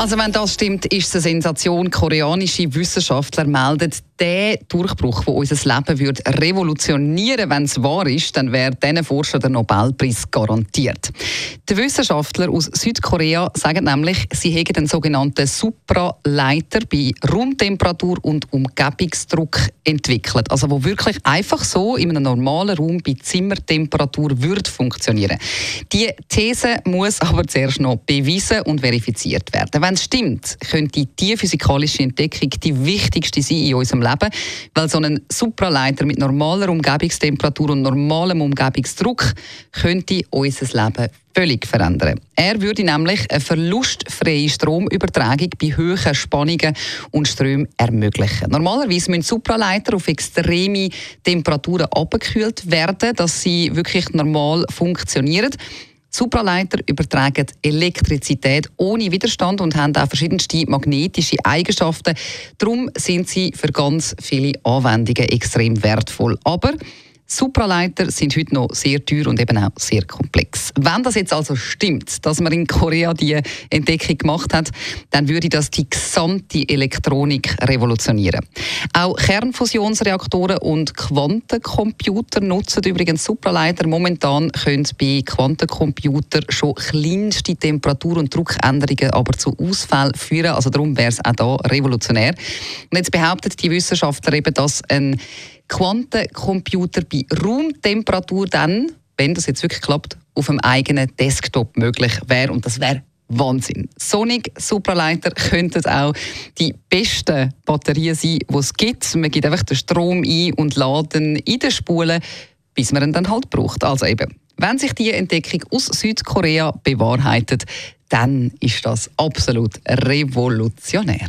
also wenn das stimmt, ist es eine Sensation. Koreanische Wissenschaftler melden, der Durchbruch, der unser Leben wird revolutionieren wenn es wahr ist, dann wäre diesen Forschern der Nobelpreis garantiert. Die Wissenschaftler aus Südkorea sagen nämlich, sie hätten einen sogenannten Supraleiter bei Raumtemperatur und Umgebungsdruck entwickelt. Also wo wirklich einfach so in einem normalen Raum bei Zimmertemperatur würde funktionieren. Die These muss aber zuerst noch bewiesen und verifiziert werden. Wenn es stimmt, könnte die physikalische Entdeckung die wichtigste sein in unserem Leben, weil so ein Supraleiter mit normaler Umgebungstemperatur und normalem Umgebungsdruck könnte unser Leben völlig verändern. Er würde nämlich eine verlustfreie Stromübertragung bei hohen Spannungen und Strömen ermöglichen. Normalerweise müssen Supraleiter auf extreme Temperaturen abgekühlt werden, dass sie wirklich normal funktionieren. Supraleiter übertragen Elektrizität ohne Widerstand und haben auch verschiedenste magnetische Eigenschaften. Darum sind sie für ganz viele Anwendungen extrem wertvoll. Aber Supraleiter sind heute noch sehr teuer und eben auch sehr komplex. Wenn das jetzt also stimmt, dass man in Korea die Entdeckung gemacht hat, dann würde das die gesamte Elektronik revolutionieren. Auch Kernfusionsreaktoren und Quantencomputer nutzen übrigens Supraleiter. Momentan können bei Quantencomputern schon kleinste Temperatur- und Druckänderungen aber zu Ausfällen führen. Also darum wäre es auch da revolutionär. Und jetzt behauptet die Wissenschaftler eben, dass ein Quantencomputer bei Raumtemperatur dann, wenn das jetzt wirklich klappt, auf einem eigenen Desktop möglich wäre. Und das wäre Wahnsinn. Sonic Supraleiter könnten auch die besten Batterien sein, die es gibt. Man gibt einfach den Strom ein und laden in den Spulen, bis man ihn dann halt braucht. Also eben, wenn sich die Entdeckung aus Südkorea bewahrheitet, dann ist das absolut revolutionär.